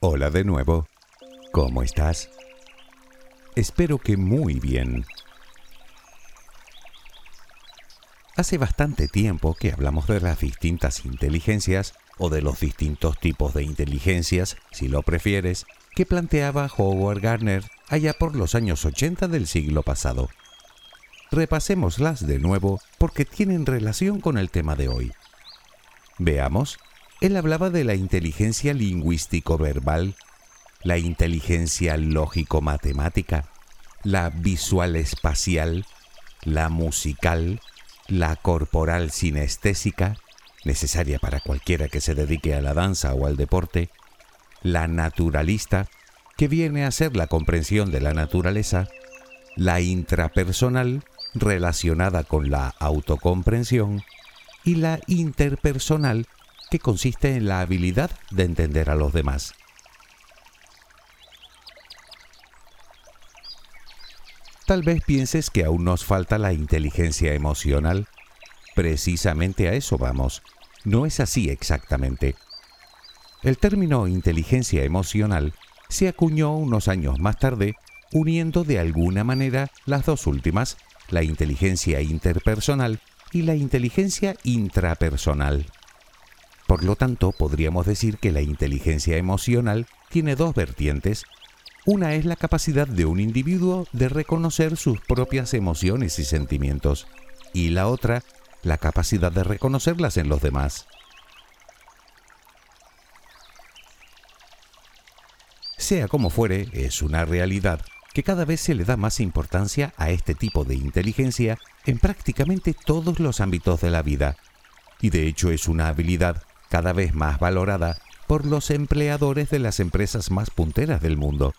Hola de nuevo. ¿Cómo estás? Espero que muy bien. Hace bastante tiempo que hablamos de las distintas inteligencias o de los distintos tipos de inteligencias, si lo prefieres, que planteaba Howard Gardner allá por los años 80 del siglo pasado. Repasémoslas de nuevo porque tienen relación con el tema de hoy. Veamos él hablaba de la inteligencia lingüístico-verbal, la inteligencia lógico-matemática, la visual-espacial, la musical, la corporal sinestésica, necesaria para cualquiera que se dedique a la danza o al deporte, la naturalista, que viene a ser la comprensión de la naturaleza, la intrapersonal, relacionada con la autocomprensión, y la interpersonal, que consiste en la habilidad de entender a los demás. Tal vez pienses que aún nos falta la inteligencia emocional. Precisamente a eso vamos. No es así exactamente. El término inteligencia emocional se acuñó unos años más tarde, uniendo de alguna manera las dos últimas, la inteligencia interpersonal y la inteligencia intrapersonal. Por lo tanto, podríamos decir que la inteligencia emocional tiene dos vertientes. Una es la capacidad de un individuo de reconocer sus propias emociones y sentimientos, y la otra, la capacidad de reconocerlas en los demás. Sea como fuere, es una realidad que cada vez se le da más importancia a este tipo de inteligencia en prácticamente todos los ámbitos de la vida, y de hecho es una habilidad cada vez más valorada por los empleadores de las empresas más punteras del mundo,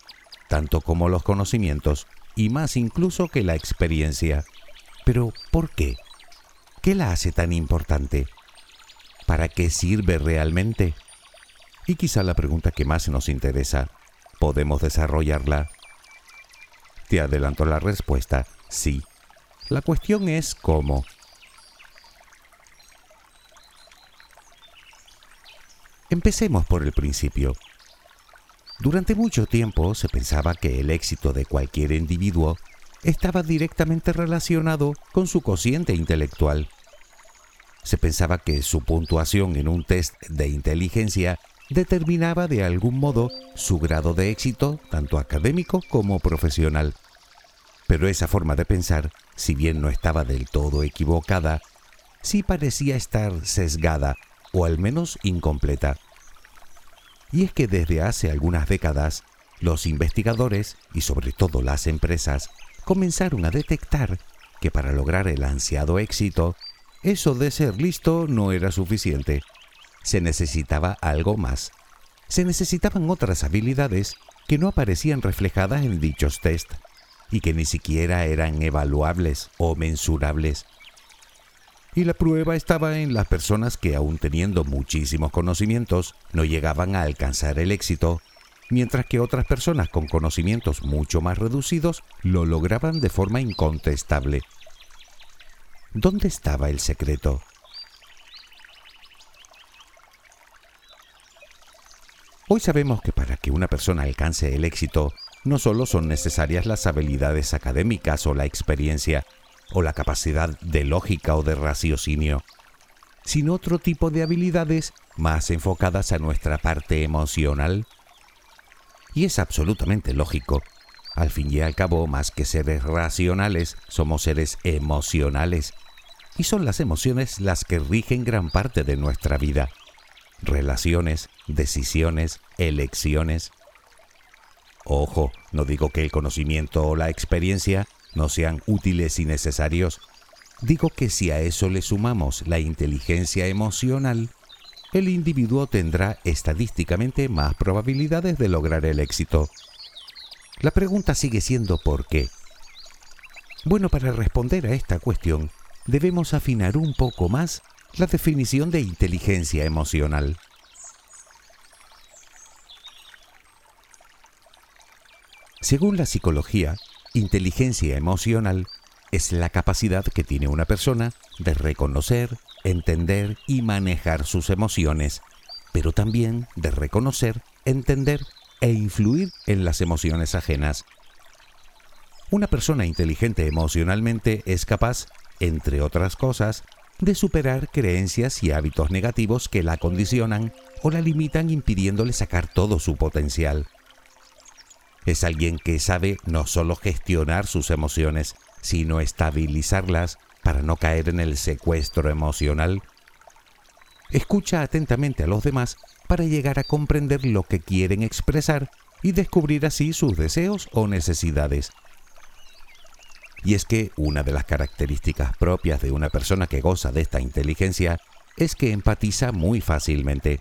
tanto como los conocimientos y más incluso que la experiencia. Pero, ¿por qué? ¿Qué la hace tan importante? ¿Para qué sirve realmente? Y quizá la pregunta que más nos interesa, ¿podemos desarrollarla? Te adelanto la respuesta, sí. La cuestión es cómo. Empecemos por el principio. Durante mucho tiempo se pensaba que el éxito de cualquier individuo estaba directamente relacionado con su cociente intelectual. Se pensaba que su puntuación en un test de inteligencia determinaba de algún modo su grado de éxito, tanto académico como profesional. Pero esa forma de pensar, si bien no estaba del todo equivocada, sí parecía estar sesgada o al menos incompleta. Y es que desde hace algunas décadas, los investigadores y sobre todo las empresas comenzaron a detectar que para lograr el ansiado éxito, eso de ser listo no era suficiente. Se necesitaba algo más. Se necesitaban otras habilidades que no aparecían reflejadas en dichos test y que ni siquiera eran evaluables o mensurables y la prueba estaba en las personas que aún teniendo muchísimos conocimientos no llegaban a alcanzar el éxito, mientras que otras personas con conocimientos mucho más reducidos lo lograban de forma incontestable. ¿Dónde estaba el secreto? Hoy sabemos que para que una persona alcance el éxito, no solo son necesarias las habilidades académicas o la experiencia, o la capacidad de lógica o de raciocinio, sino otro tipo de habilidades más enfocadas a nuestra parte emocional, Y es absolutamente lógico. Al fin y al cabo, más que seres racionales, somos seres emocionales. Y son las emociones las que rigen gran parte de nuestra vida. Relaciones, decisiones, elecciones. Ojo, no digo que el conocimiento o la experiencia no sean útiles y necesarios. Digo que si a eso le sumamos la inteligencia emocional, el individuo tendrá estadísticamente más probabilidades de lograr el éxito. La pregunta sigue siendo ¿por qué? Bueno, para responder a esta cuestión, debemos afinar un poco más la definición de inteligencia emocional. Según la psicología, inteligencia emocional es la capacidad que tiene una persona de reconocer, entender y manejar sus emociones, pero también de reconocer, entender e influir en las emociones ajenas. Una persona inteligente emocionalmente es capaz, entre otras cosas, de superar creencias y hábitos negativos que la condicionan o la limitan impidiéndole sacar todo su potencial. Es alguien que sabe no solo gestionar sus emociones, sino estabilizarlas para no caer en el secuestro emocional. Escucha atentamente a los demás para llegar a comprender lo que quieren expresar y descubrir así sus deseos o necesidades. Y es que una de las características propias de una persona que goza de esta inteligencia es que empatiza muy fácilmente,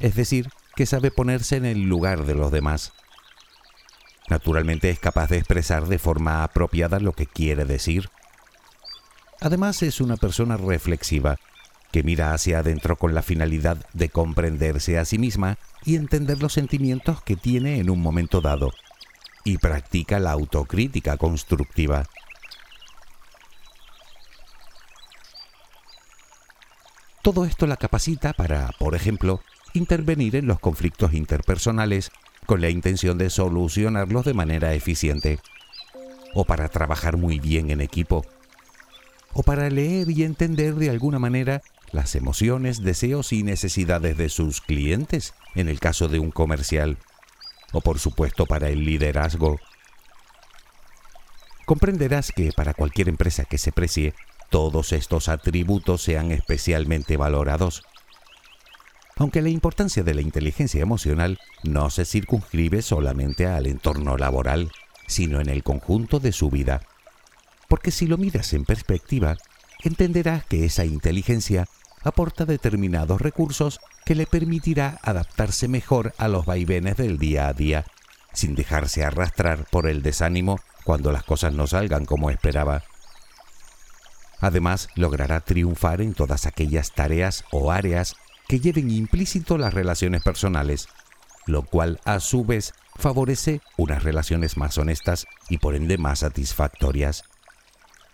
es decir, que sabe ponerse en el lugar de los demás. Naturalmente es capaz de expresar de forma apropiada lo que quiere decir. Además es una persona reflexiva, que mira hacia adentro con la finalidad de comprenderse a sí misma y entender los sentimientos que tiene en un momento dado, y practica la autocrítica constructiva. Todo esto la capacita para, por ejemplo, intervenir en los conflictos interpersonales con la intención de solucionarlos de manera eficiente, o para trabajar muy bien en equipo, o para leer y entender de alguna manera las emociones, deseos y necesidades de sus clientes en el caso de un comercial, o por supuesto para el liderazgo. Comprenderás que para cualquier empresa que se precie, todos estos atributos sean especialmente valorados aunque la importancia de la inteligencia emocional no se circunscribe solamente al entorno laboral, sino en el conjunto de su vida. Porque si lo miras en perspectiva, entenderás que esa inteligencia aporta determinados recursos que le permitirá adaptarse mejor a los vaivenes del día a día, sin dejarse arrastrar por el desánimo cuando las cosas no salgan como esperaba. Además, logrará triunfar en todas aquellas tareas o áreas que lleven implícito las relaciones personales, lo cual a su vez favorece unas relaciones más honestas y por ende más satisfactorias.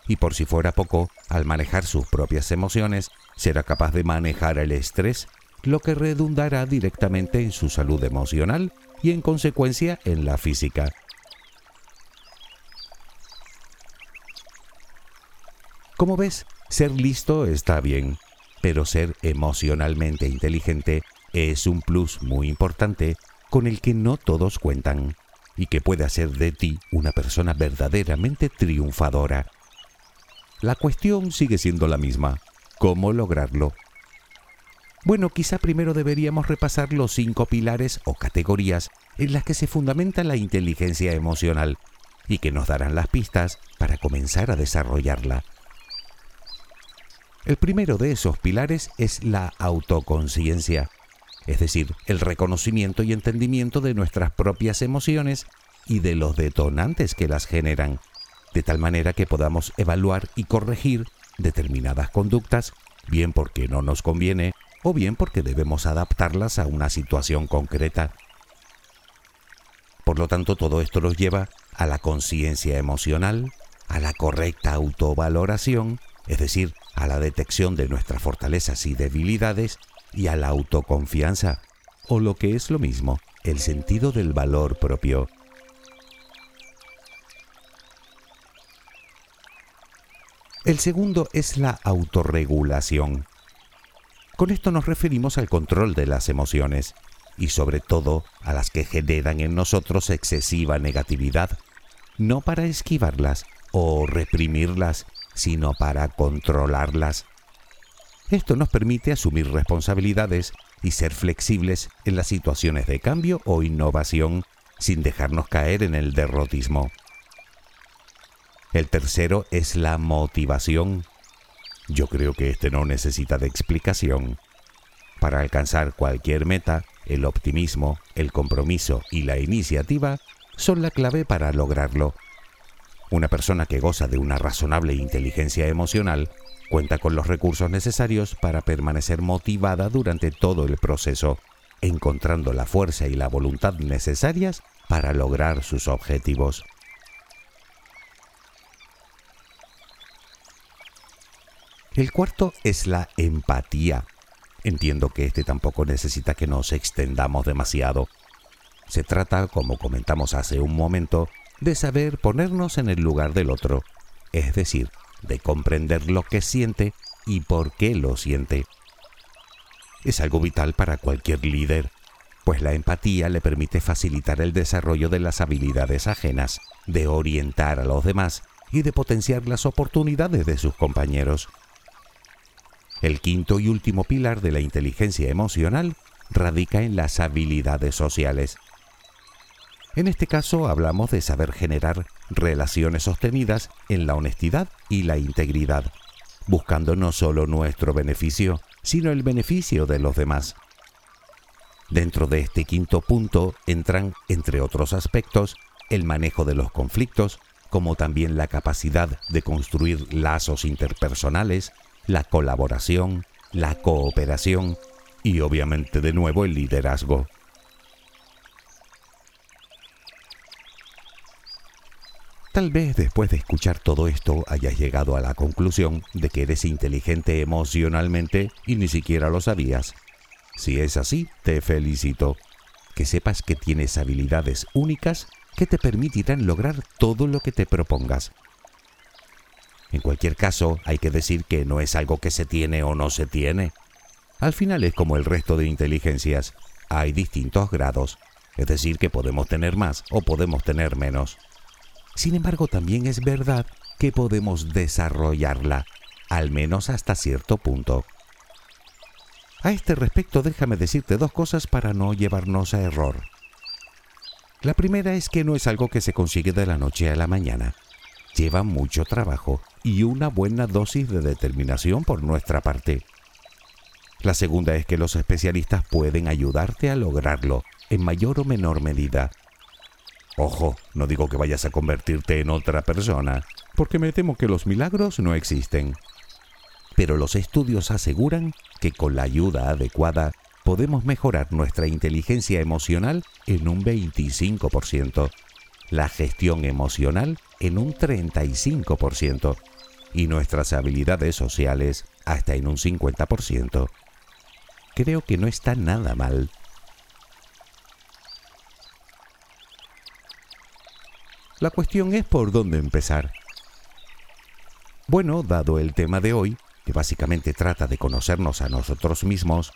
Y por si fuera poco, al manejar sus propias emociones, será capaz de manejar el estrés, lo que redundará directamente en su salud emocional y en consecuencia en la física. Como ves, ser listo está bien, pero ser emocionalmente inteligente es un plus muy importante con el que no todos cuentan y que puede hacer de ti una persona verdaderamente triunfadora. La cuestión sigue siendo la misma. ¿Cómo lograrlo? Bueno, quizá primero deberíamos repasar los cinco pilares o categorías en las que se fundamenta la inteligencia emocional y que nos darán las pistas para comenzar a desarrollarla. El primero de esos pilares es la autoconciencia, es decir, el reconocimiento y entendimiento de nuestras propias emociones y de los detonantes que las generan, de tal manera que podamos evaluar y corregir determinadas conductas, bien porque no nos conviene o bien porque debemos adaptarlas a una situación concreta. Por lo tanto, todo esto nos lleva a la conciencia emocional, a la correcta autovaloración, es decir, a la detección de nuestras fortalezas y debilidades y a la autoconfianza, o lo que es lo mismo, el sentido del valor propio. El segundo es la autorregulación. Con esto nos referimos al control de las emociones, y sobre todo a las que generan en nosotros excesiva negatividad, no para esquivarlas o reprimirlas, sino para controlarlas. Esto nos permite asumir responsabilidades y ser flexibles en las situaciones de cambio o innovación sin dejarnos caer en el derrotismo. El tercero es la motivación. Yo creo que este no necesita de explicación. Para alcanzar cualquier meta, el optimismo, el compromiso y la iniciativa son la clave para lograrlo. Una persona que goza de una razonable inteligencia emocional cuenta con los recursos necesarios para permanecer motivada durante todo el proceso, encontrando la fuerza y la voluntad necesarias para lograr sus objetivos. El cuarto es la empatía. Entiendo que este tampoco necesita que nos extendamos demasiado. Se trata, como comentamos hace un momento, de saber ponernos en el lugar del otro, es decir, de comprender lo que siente y por qué lo siente. Es algo vital para cualquier líder, pues la empatía le permite facilitar el desarrollo de las habilidades ajenas, de orientar a los demás y de potenciar las oportunidades de sus compañeros. El quinto y último pilar de la inteligencia emocional radica en las habilidades sociales. En este caso hablamos de saber generar relaciones sostenidas en la honestidad y la integridad, buscando no solo nuestro beneficio, sino el beneficio de los demás. Dentro de este quinto punto entran, entre otros aspectos, el manejo de los conflictos, como también la capacidad de construir lazos interpersonales, la colaboración, la cooperación y obviamente de nuevo el liderazgo. Tal vez después de escuchar todo esto hayas llegado a la conclusión de que eres inteligente emocionalmente y ni siquiera lo sabías. Si es así, te felicito. Que sepas que tienes habilidades únicas que te permitirán lograr todo lo que te propongas. En cualquier caso, hay que decir que no es algo que se tiene o no se tiene. Al final es como el resto de inteligencias. Hay distintos grados, es decir, que podemos tener más o podemos tener menos. Sin embargo, también es verdad que podemos desarrollarla, al menos hasta cierto punto. A este respecto déjame decirte dos cosas para no llevarnos a error. La primera es que no es algo que se consigue de la noche a la mañana. Lleva mucho trabajo y una buena dosis de determinación por nuestra parte. La segunda es que los especialistas pueden ayudarte a lograrlo en mayor o menor medida. Ojo, no digo que vayas a convertirte en otra persona, porque me temo que los milagros no existen. Pero los estudios aseguran que con la ayuda adecuada podemos mejorar nuestra inteligencia emocional en un 25%, la gestión emocional en un 35% y nuestras habilidades sociales hasta en un 50%. Creo que no está nada mal. La cuestión es por dónde empezar. Bueno, dado el tema de hoy, que básicamente trata de conocernos a nosotros mismos,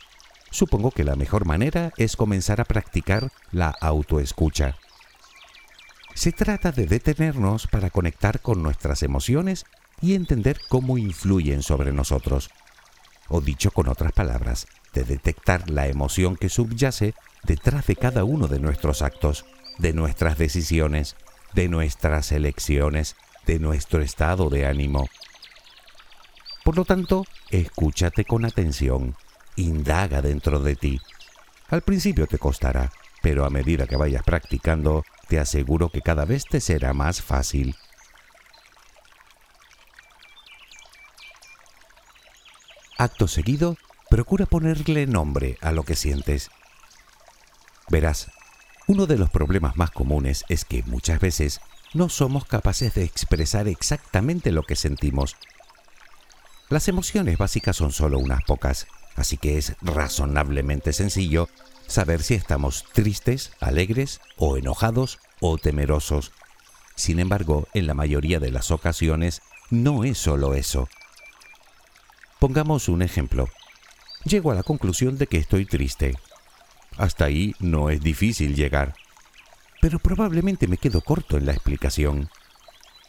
supongo que la mejor manera es comenzar a practicar la autoescucha. Se trata de detenernos para conectar con nuestras emociones y entender cómo influyen sobre nosotros. O dicho con otras palabras, de detectar la emoción que subyace detrás de cada uno de nuestros actos, de nuestras decisiones, de nuestras elecciones, de nuestro estado de ánimo. Por lo tanto, escúchate con atención, indaga dentro de ti. Al principio te costará, pero a medida que vayas practicando, te aseguro que cada vez te será más fácil. Acto seguido, procura ponerle nombre a lo que sientes. Verás, uno de los problemas más comunes es que muchas veces no somos capaces de expresar exactamente lo que sentimos. Las emociones básicas son solo unas pocas, así que es razonablemente sencillo saber si estamos tristes, alegres o enojados o temerosos. Sin embargo, en la mayoría de las ocasiones no es solo eso. Pongamos un ejemplo. Llego a la conclusión de que estoy triste. Hasta ahí no es difícil llegar. Pero probablemente me quedo corto en la explicación.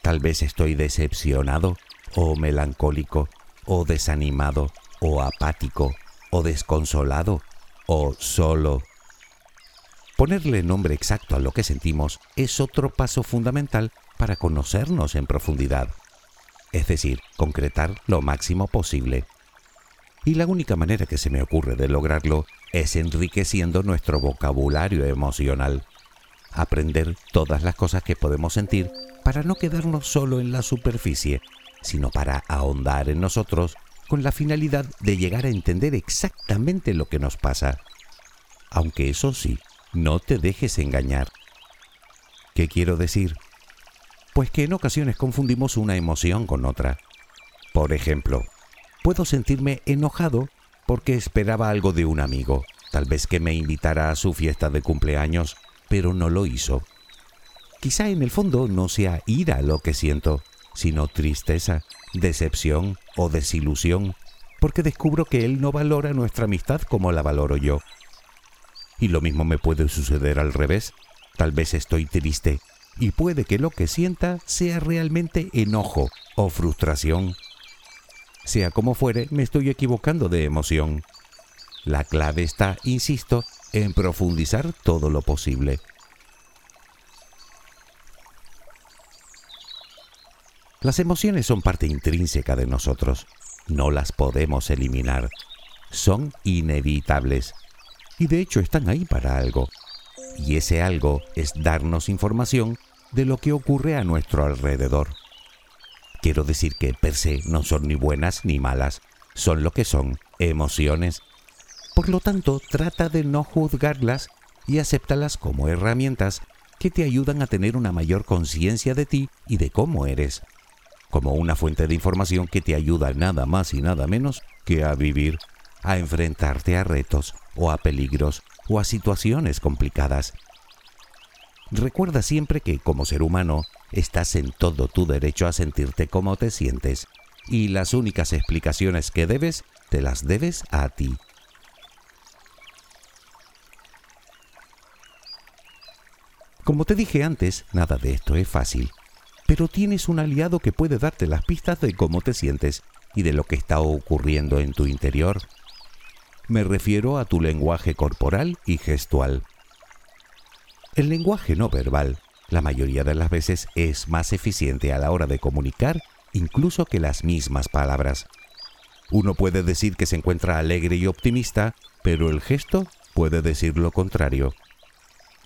Tal vez estoy decepcionado, o melancólico, o desanimado, o apático, o desconsolado, o solo. Ponerle nombre exacto a lo que sentimos es otro paso fundamental para conocernos en profundidad, es decir, concretar lo máximo posible. Y la única manera que se me ocurre de lograrlo es enriqueciendo nuestro vocabulario emocional. Aprender todas las cosas que podemos sentir para no quedarnos solo en la superficie, sino para ahondar en nosotros con la finalidad de llegar a entender exactamente lo que nos pasa. Aunque eso sí, no te dejes engañar. ¿Qué quiero decir? Pues que en ocasiones confundimos una emoción con otra. Por ejemplo, puedo sentirme enojado porque esperaba algo de un amigo, tal vez que me invitara a su fiesta de cumpleaños, pero no lo hizo. Quizá en el fondo no sea ira lo que siento, sino tristeza, decepción o desilusión, porque descubro que él no valora nuestra amistad como la valoro yo. Y lo mismo me puede suceder al revés. Tal vez estoy triste y puede que lo que sienta sea realmente enojo o frustración sea como fuere, me estoy equivocando de emoción. La clave está, insisto, en profundizar todo lo posible. Las emociones son parte intrínseca de nosotros. No las podemos eliminar. Son inevitables. Y de hecho están ahí para algo. Y ese algo es darnos información de lo que ocurre a nuestro alrededor. Quiero decir que per se no son ni buenas ni malas, son lo que son, emociones. Por lo tanto, trata de no juzgarlas y acéptalas como herramientas que te ayudan a tener una mayor conciencia de ti y de cómo eres, como una fuente de información que te ayuda nada más y nada menos que a vivir, a enfrentarte a retos o a peligros o a situaciones complicadas. Recuerda siempre que como ser humano estás en todo tu derecho a sentirte como te sientes y las únicas explicaciones que debes, te las debes a ti. Como te dije antes, nada de esto es fácil, pero tienes un aliado que puede darte las pistas de cómo te sientes y de lo que está ocurriendo en tu interior. Me refiero a tu lenguaje corporal y gestual. El lenguaje no verbal la mayoría de las veces es más eficiente a la hora de comunicar incluso que las mismas palabras. Uno puede decir que se encuentra alegre y optimista, pero el gesto puede decir lo contrario.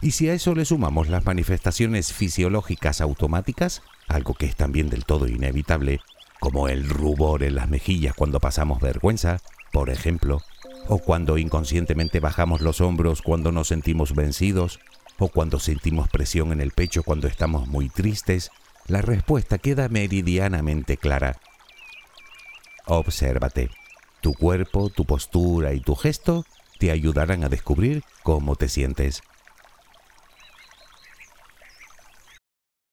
Y si a eso le sumamos las manifestaciones fisiológicas automáticas, algo que es también del todo inevitable, como el rubor en las mejillas cuando pasamos vergüenza, por ejemplo, o cuando inconscientemente bajamos los hombros cuando nos sentimos vencidos, o cuando sentimos presión en el pecho cuando estamos muy tristes, la respuesta queda meridianamente clara. Obsérvate. Tu cuerpo, tu postura y tu gesto te ayudarán a descubrir cómo te sientes.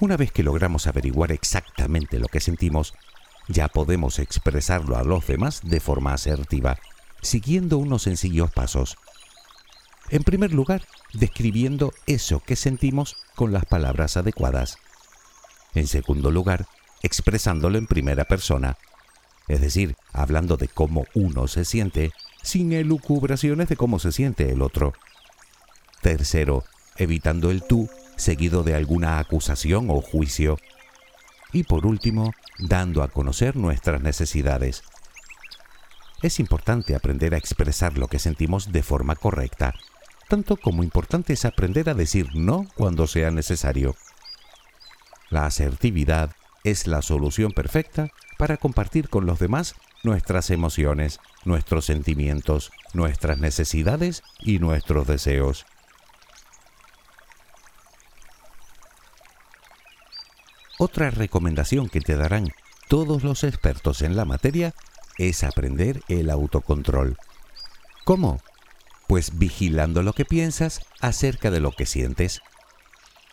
Una vez que logramos averiguar exactamente lo que sentimos, ya podemos expresarlo a los demás de forma asertiva, siguiendo unos sencillos pasos. En primer lugar, describiendo eso que sentimos con las palabras adecuadas. En segundo lugar, expresándolo en primera persona, es decir, hablando de cómo uno se siente sin elucubraciones de cómo se siente el otro. Tercero, evitando el tú seguido de alguna acusación o juicio. Y por último, dando a conocer nuestras necesidades. Es importante aprender a expresar lo que sentimos de forma correcta, tanto como importante es aprender a decir no cuando sea necesario. La asertividad es la solución perfecta para compartir con los demás nuestras emociones, nuestros sentimientos, nuestras necesidades y nuestros deseos. Otra recomendación que te darán todos los expertos en la materia es aprender el autocontrol. ¿Cómo? Pues vigilando lo que piensas acerca de lo que sientes.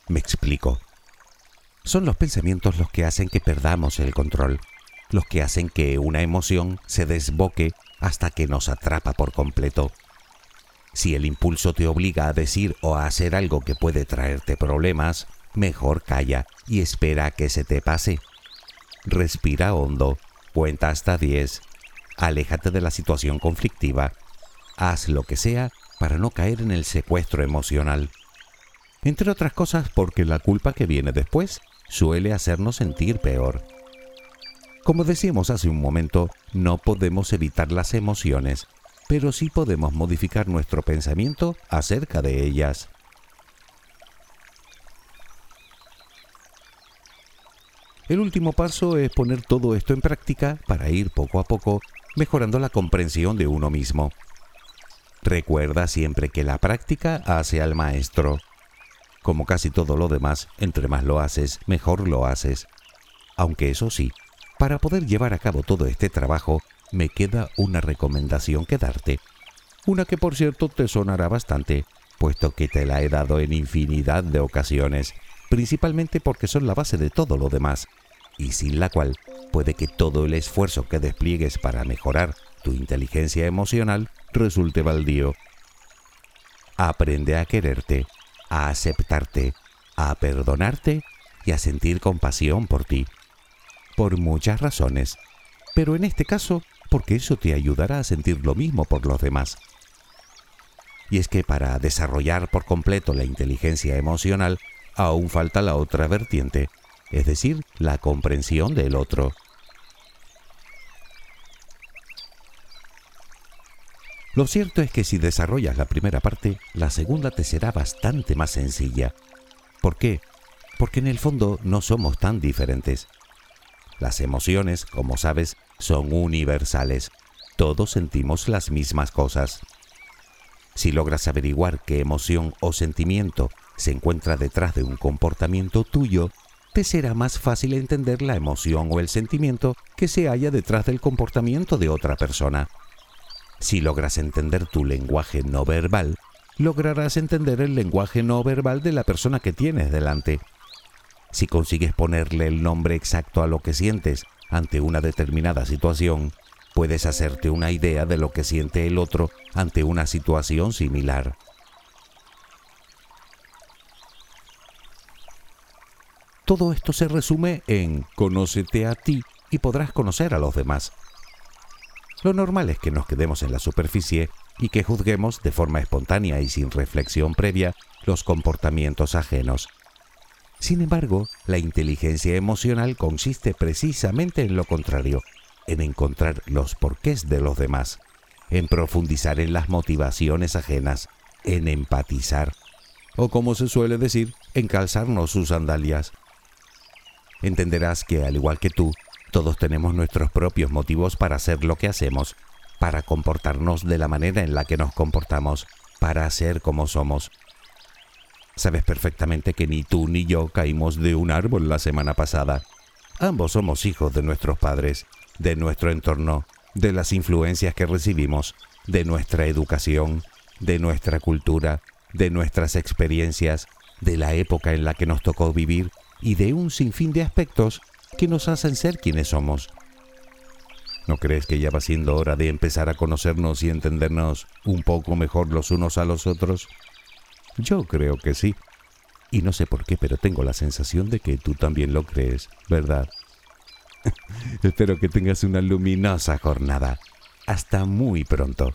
Me explico. Son los pensamientos los que hacen que perdamos el control, los que hacen que una emoción se desboque hasta que nos atrapa por completo. Si el impulso te obliga a decir o a hacer algo que puede traerte problemas, mejor calla y espera a que se te pase. Respira hondo, cuenta hasta 10, aléjate de la situación conflictiva, haz lo que sea para no caer en el secuestro emocional. Entre otras cosas porque la culpa que viene después suele hacernos sentir peor. Como decíamos hace un momento, no podemos evitar las emociones, pero sí podemos modificar nuestro pensamiento acerca de ellas. El último paso es poner todo esto en práctica para ir poco a poco mejorando la comprensión de uno mismo. Recuerda siempre que la práctica hace al maestro. Como casi todo lo demás, entre más lo haces, mejor lo haces. Aunque eso sí, para poder llevar a cabo todo este trabajo, me queda una recomendación que darte. Una que por cierto te sonará bastante, puesto que te la he dado en infinidad de ocasiones, principalmente porque son la base de todo lo demás, y sin la cual puede que todo el esfuerzo que despliegues para mejorar tu inteligencia emocional resulte baldío. Aprende a quererte, a aceptarte, a perdonarte y a sentir compasión por ti. Por muchas razones, pero en este caso porque eso te ayudará a sentir lo mismo por los demás. Y es que para desarrollar por completo la inteligencia emocional aún falta la otra vertiente, es decir, la comprensión del otro. Lo cierto es que si desarrollas la primera parte, la segunda te será bastante más sencilla. ¿Por qué? Porque en el fondo no somos tan diferentes. Las emociones, como sabes, son universales. Todos sentimos las mismas cosas. Si logras averiguar qué emoción o sentimiento se encuentra detrás de un comportamiento tuyo, te será más fácil entender la emoción o el sentimiento que se halla detrás del comportamiento de otra persona. Si logras entender tu lenguaje no verbal, lograrás entender el lenguaje no verbal de la persona que tienes delante. Si consigues ponerle el nombre exacto a lo que sientes ante una determinada situación, puedes hacerte una idea de lo que siente el otro ante una situación similar. Todo esto se resume en conócete a ti y podrás conocer a los demás. Lo normal es que nos quedemos en la superficie y que juzguemos de forma espontánea y sin reflexión previa los comportamientos ajenos. Sin embargo, la inteligencia emocional consiste precisamente en lo contrario, en encontrar los porqués de los demás, en profundizar en las motivaciones ajenas, en empatizar, o como se suele decir, en calzarnos sus sandalias. Entenderás que, al igual que tú, todos tenemos nuestros propios motivos para hacer lo que hacemos, para comportarnos de la manera en la que nos comportamos, para ser como somos. Sabes perfectamente que ni tú ni yo caímos de un árbol la semana pasada. Ambos somos hijos de nuestros padres, de nuestro entorno, de las influencias que recibimos, de nuestra educación, de nuestra cultura, de nuestras experiencias, de la época en la que nos tocó vivir y de un sinfín de aspectos que nos hacen ser quienes somos. ¿No crees que ya va siendo hora de empezar a conocernos y entendernos un poco mejor los unos a los otros? Yo creo que sí. Y no sé por qué, pero tengo la sensación de que tú también lo crees, ¿verdad? Espero que tengas una luminosa jornada. Hasta muy pronto.